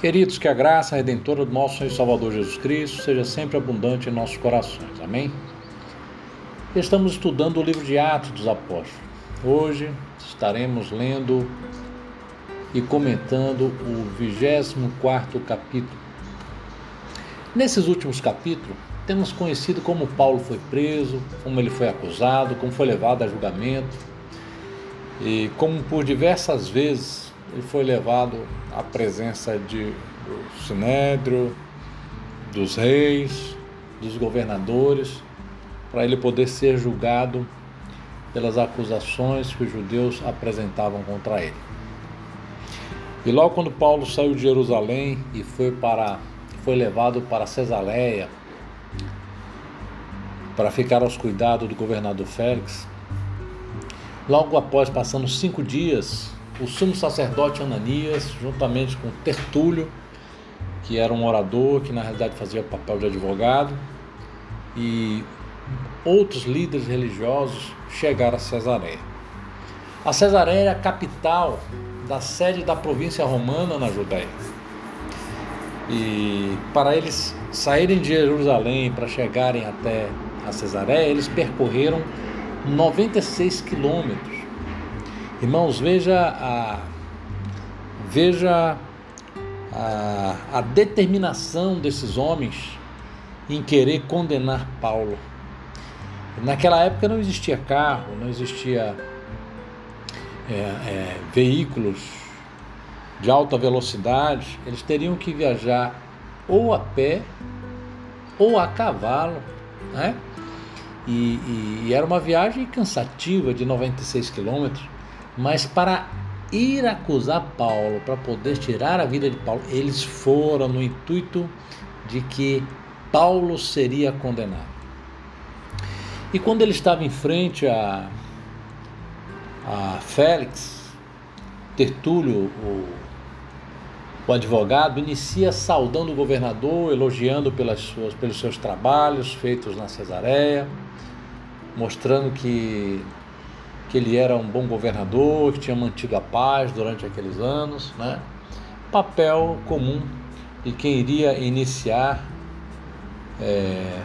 Queridos, que a graça redentora do nosso Senhor e Salvador Jesus Cristo seja sempre abundante em nossos corações. Amém? Estamos estudando o livro de Atos dos Apóstolos. Hoje estaremos lendo e comentando o 24 capítulo. Nesses últimos capítulos, temos conhecido como Paulo foi preso, como ele foi acusado, como foi levado a julgamento e como por diversas vezes ele foi levado à presença de, do Sinédrio, dos reis, dos governadores, para ele poder ser julgado pelas acusações que os judeus apresentavam contra ele. E logo quando Paulo saiu de Jerusalém e foi para foi levado para Cesareia para ficar aos cuidados do governador Félix, logo após passando cinco dias o sumo sacerdote Ananias, juntamente com Tertúlio, que era um orador, que na realidade fazia papel de advogado, e outros líderes religiosos chegaram a Cesareia. A Cesareia era a capital da sede da província romana na Judéia. E para eles saírem de Jerusalém para chegarem até a Cesareia, eles percorreram 96 quilômetros Irmãos, veja a, veja a, a determinação desses homens em querer condenar Paulo. Naquela época não existia carro, não existia é, é, veículos de alta velocidade, eles teriam que viajar ou a pé ou a cavalo, né? E, e, e era uma viagem cansativa de 96 quilômetros. Mas para ir acusar Paulo, para poder tirar a vida de Paulo, eles foram no intuito de que Paulo seria condenado. E quando ele estava em frente a, a Félix, Tertúlio, o, o advogado, inicia saudando o governador, elogiando pelas suas, pelos seus trabalhos feitos na Cesareia, mostrando que que ele era um bom governador, que tinha mantido a paz durante aqueles anos, né? Papel comum de quem iria iniciar é,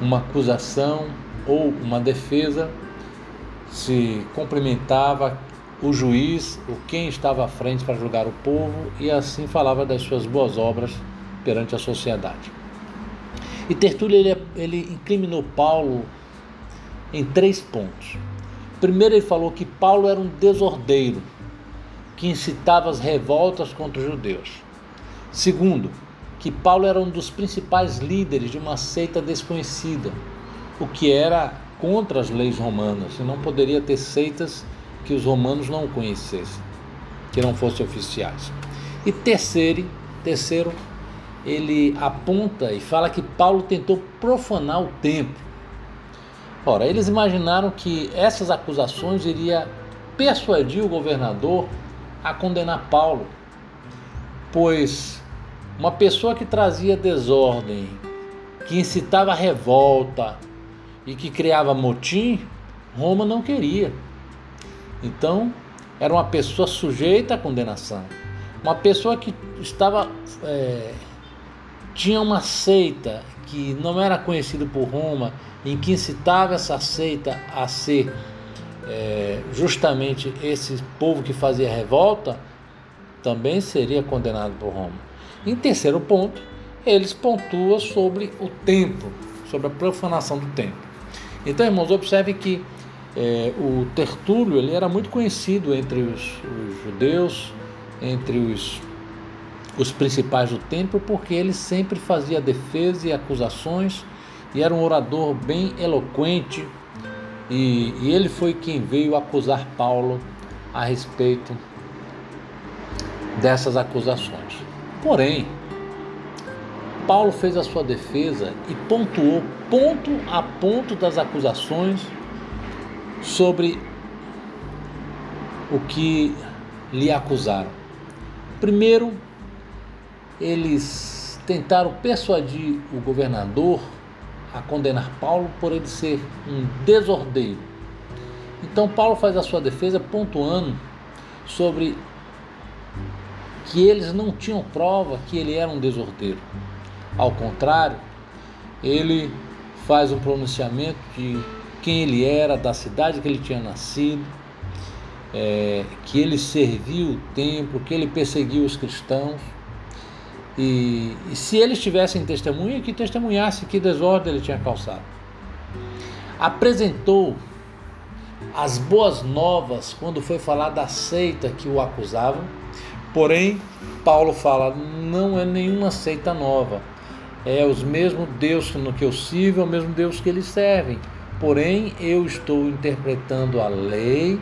uma acusação ou uma defesa, se cumprimentava o juiz, o quem estava à frente para julgar o povo e assim falava das suas boas obras perante a sociedade. E Tertúlio ele, ele incriminou Paulo em três pontos. Primeiro, ele falou que Paulo era um desordeiro que incitava as revoltas contra os judeus. Segundo, que Paulo era um dos principais líderes de uma seita desconhecida, o que era contra as leis romanas, e não poderia ter seitas que os romanos não conhecessem, que não fossem oficiais. E terceiro, terceiro, ele aponta e fala que Paulo tentou profanar o templo Ora, eles imaginaram que essas acusações iria persuadir o governador a condenar Paulo, pois uma pessoa que trazia desordem, que incitava revolta e que criava motim, Roma não queria. Então, era uma pessoa sujeita à condenação. Uma pessoa que estava. É, tinha uma seita que não era conhecida por Roma, em que incitava essa seita a ser é, justamente esse povo que fazia revolta, também seria condenado por Roma. Em terceiro ponto, eles pontuam sobre o templo, sobre a profanação do templo. Então, irmãos, observe que é, o Tertúlio ele era muito conhecido entre os, os judeus, entre os, os principais do templo, porque ele sempre fazia defesa e acusações e era um orador bem eloquente, e, e ele foi quem veio acusar Paulo a respeito dessas acusações. Porém, Paulo fez a sua defesa e pontuou ponto a ponto das acusações sobre o que lhe acusaram. Primeiro, eles tentaram persuadir o governador a condenar Paulo por ele ser um desordeiro. Então Paulo faz a sua defesa pontuando sobre que eles não tinham prova que ele era um desordeiro. Ao contrário, ele faz um pronunciamento de quem ele era, da cidade que ele tinha nascido, é, que ele serviu o templo, que ele perseguiu os cristãos. E, e se eles tivessem testemunha, que testemunhasse que desordem ele tinha causado. Apresentou as boas novas quando foi falar da seita que o acusavam. Porém, Paulo fala: não é nenhuma seita nova. É os mesmos Deus que eu sirvo, é o mesmo Deus que eles servem. Porém, eu estou interpretando a lei,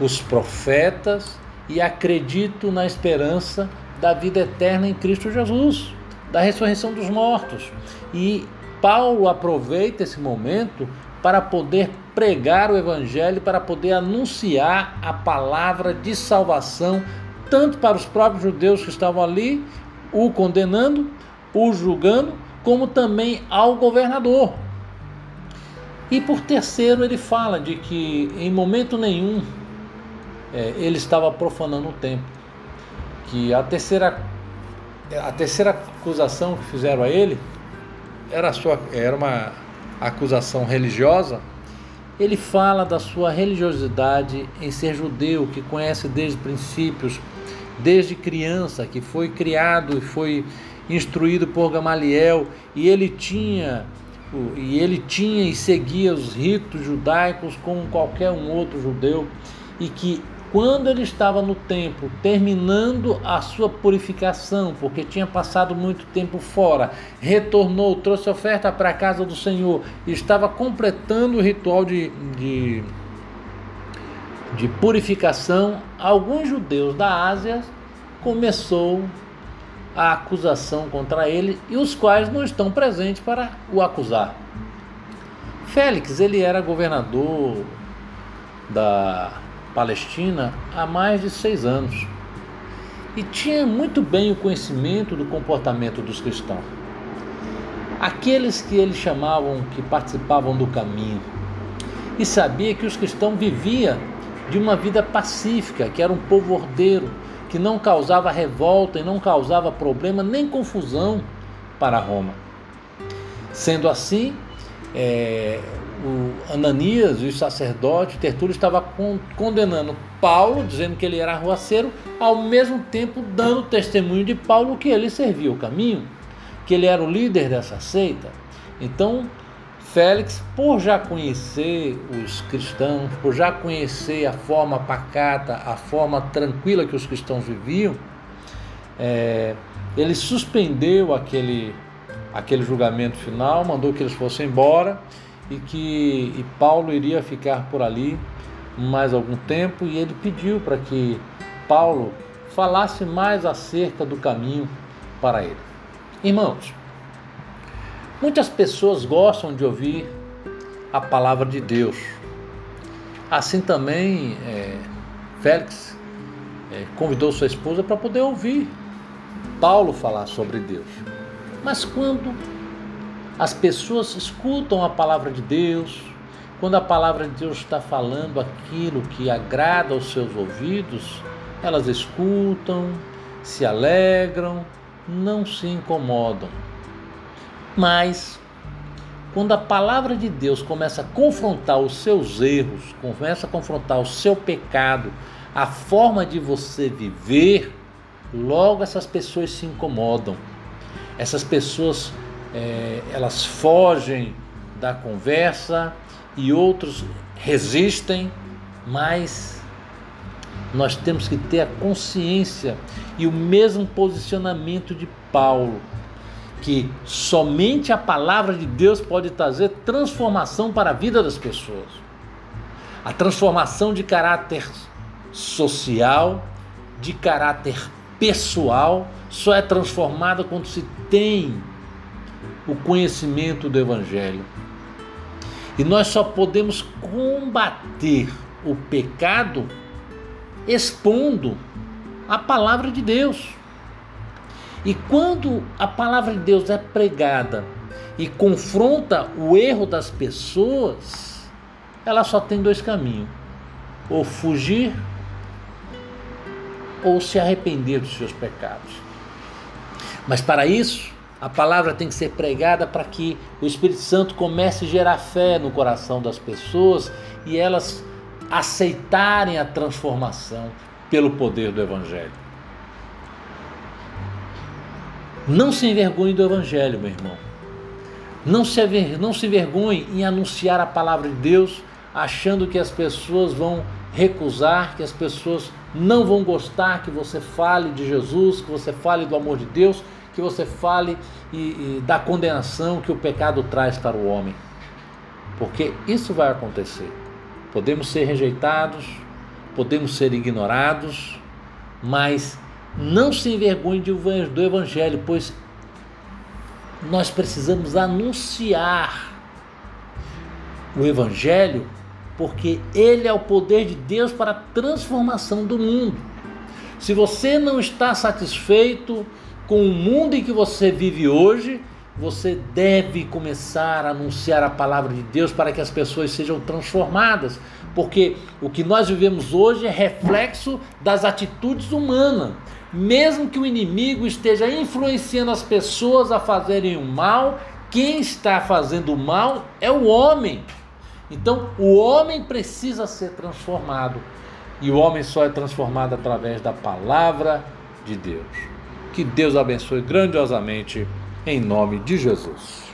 os profetas e acredito na esperança da vida eterna em Cristo Jesus, da ressurreição dos mortos. E Paulo aproveita esse momento para poder pregar o Evangelho, para poder anunciar a palavra de salvação, tanto para os próprios judeus que estavam ali, o condenando, o julgando, como também ao governador. E por terceiro, ele fala de que em momento nenhum é, ele estava profanando o templo. Que a terceira, a terceira acusação que fizeram a ele era, sua, era uma acusação religiosa. Ele fala da sua religiosidade em ser judeu, que conhece desde princípios, desde criança, que foi criado e foi instruído por Gamaliel, e ele tinha e ele tinha e seguia os ritos judaicos como qualquer um outro judeu, e que quando ele estava no templo, terminando a sua purificação, porque tinha passado muito tempo fora, retornou, trouxe oferta para a casa do Senhor, estava completando o ritual de, de, de purificação, alguns judeus da Ásia começou a acusação contra ele e os quais não estão presentes para o acusar. Félix, ele era governador da Palestina há mais de seis anos e tinha muito bem o conhecimento do comportamento dos cristãos. Aqueles que eles chamavam que participavam do caminho e sabia que os cristãos viviam de uma vida pacífica, que era um povo ordeiro, que não causava revolta e não causava problema nem confusão para Roma. Sendo assim, é, Ananias, os sacerdotes, Tertúlio estava condenando Paulo, dizendo que ele era arruaceiro, ao mesmo tempo dando testemunho de Paulo que ele servia o caminho, que ele era o líder dessa seita. Então, Félix, por já conhecer os cristãos, por já conhecer a forma pacata, a forma tranquila que os cristãos viviam, é, ele suspendeu aquele, aquele julgamento final, mandou que eles fossem embora e que e Paulo iria ficar por ali mais algum tempo e ele pediu para que Paulo falasse mais acerca do caminho para ele. Irmãos, muitas pessoas gostam de ouvir a palavra de Deus. Assim também é, Félix é, convidou sua esposa para poder ouvir Paulo falar sobre Deus. Mas quando as pessoas escutam a palavra de Deus, quando a palavra de Deus está falando aquilo que agrada aos seus ouvidos, elas escutam, se alegram, não se incomodam. Mas, quando a palavra de Deus começa a confrontar os seus erros, começa a confrontar o seu pecado, a forma de você viver, logo essas pessoas se incomodam. Essas pessoas é, elas fogem da conversa e outros resistem, mas nós temos que ter a consciência e o mesmo posicionamento de Paulo, que somente a palavra de Deus pode trazer transformação para a vida das pessoas. A transformação de caráter social, de caráter pessoal, só é transformada quando se tem o conhecimento do Evangelho. E nós só podemos combater o pecado expondo a palavra de Deus. E quando a palavra de Deus é pregada e confronta o erro das pessoas, ela só tem dois caminhos: ou fugir ou se arrepender dos seus pecados. Mas para isso, a palavra tem que ser pregada para que o Espírito Santo comece a gerar fé no coração das pessoas e elas aceitarem a transformação pelo poder do Evangelho. Não se envergonhe do Evangelho, meu irmão. Não se, não se envergonhe em anunciar a palavra de Deus, achando que as pessoas vão recusar, que as pessoas não vão gostar que você fale de Jesus, que você fale do amor de Deus, que você fale e, e da condenação que o pecado traz para o homem. Porque isso vai acontecer. Podemos ser rejeitados, podemos ser ignorados, mas não se envergonhe do Evangelho, pois nós precisamos anunciar o Evangelho, porque ele é o poder de Deus para a transformação do mundo. Se você não está satisfeito com o mundo em que você vive hoje, você deve começar a anunciar a palavra de Deus para que as pessoas sejam transformadas, porque o que nós vivemos hoje é reflexo das atitudes humanas. Mesmo que o inimigo esteja influenciando as pessoas a fazerem o mal, quem está fazendo o mal é o homem. Então, o homem precisa ser transformado. E o homem só é transformado através da palavra de Deus. Que Deus abençoe grandiosamente em nome de Jesus.